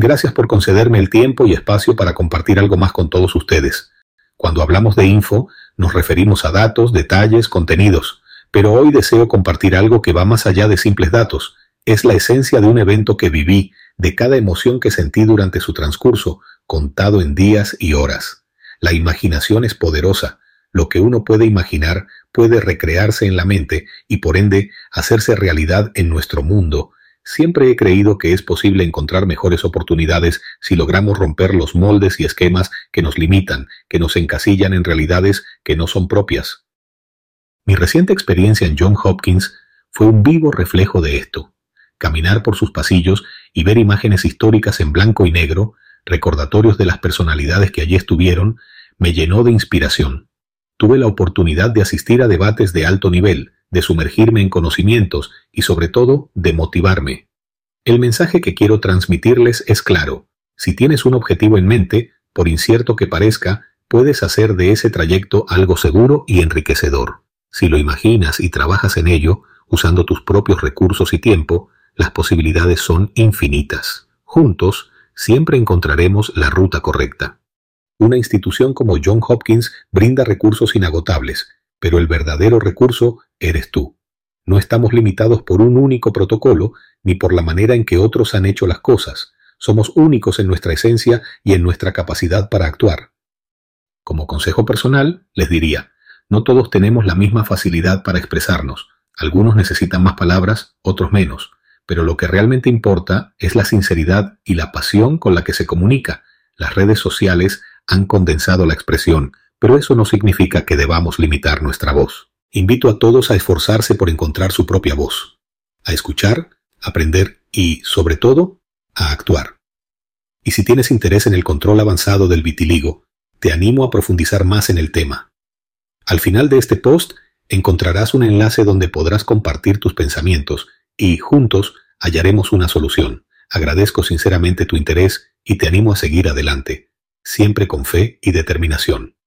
Gracias por concederme el tiempo y espacio para compartir algo más con todos ustedes. Cuando hablamos de info, nos referimos a datos, detalles, contenidos, pero hoy deseo compartir algo que va más allá de simples datos. Es la esencia de un evento que viví, de cada emoción que sentí durante su transcurso, contado en días y horas. La imaginación es poderosa. Lo que uno puede imaginar puede recrearse en la mente y por ende hacerse realidad en nuestro mundo, Siempre he creído que es posible encontrar mejores oportunidades si logramos romper los moldes y esquemas que nos limitan, que nos encasillan en realidades que no son propias. Mi reciente experiencia en John Hopkins fue un vivo reflejo de esto. Caminar por sus pasillos y ver imágenes históricas en blanco y negro, recordatorios de las personalidades que allí estuvieron, me llenó de inspiración. Tuve la oportunidad de asistir a debates de alto nivel, de sumergirme en conocimientos y sobre todo de motivarme. El mensaje que quiero transmitirles es claro. Si tienes un objetivo en mente, por incierto que parezca, puedes hacer de ese trayecto algo seguro y enriquecedor. Si lo imaginas y trabajas en ello, usando tus propios recursos y tiempo, las posibilidades son infinitas. Juntos, siempre encontraremos la ruta correcta. Una institución como John Hopkins brinda recursos inagotables, pero el verdadero recurso eres tú. No estamos limitados por un único protocolo ni por la manera en que otros han hecho las cosas. Somos únicos en nuestra esencia y en nuestra capacidad para actuar. Como consejo personal, les diría, no todos tenemos la misma facilidad para expresarnos. Algunos necesitan más palabras, otros menos. Pero lo que realmente importa es la sinceridad y la pasión con la que se comunica. Las redes sociales han condensado la expresión, pero eso no significa que debamos limitar nuestra voz. Invito a todos a esforzarse por encontrar su propia voz, a escuchar, aprender y, sobre todo, a actuar. Y si tienes interés en el control avanzado del vitiligo, te animo a profundizar más en el tema. Al final de este post encontrarás un enlace donde podrás compartir tus pensamientos y, juntos, hallaremos una solución. Agradezco sinceramente tu interés y te animo a seguir adelante, siempre con fe y determinación.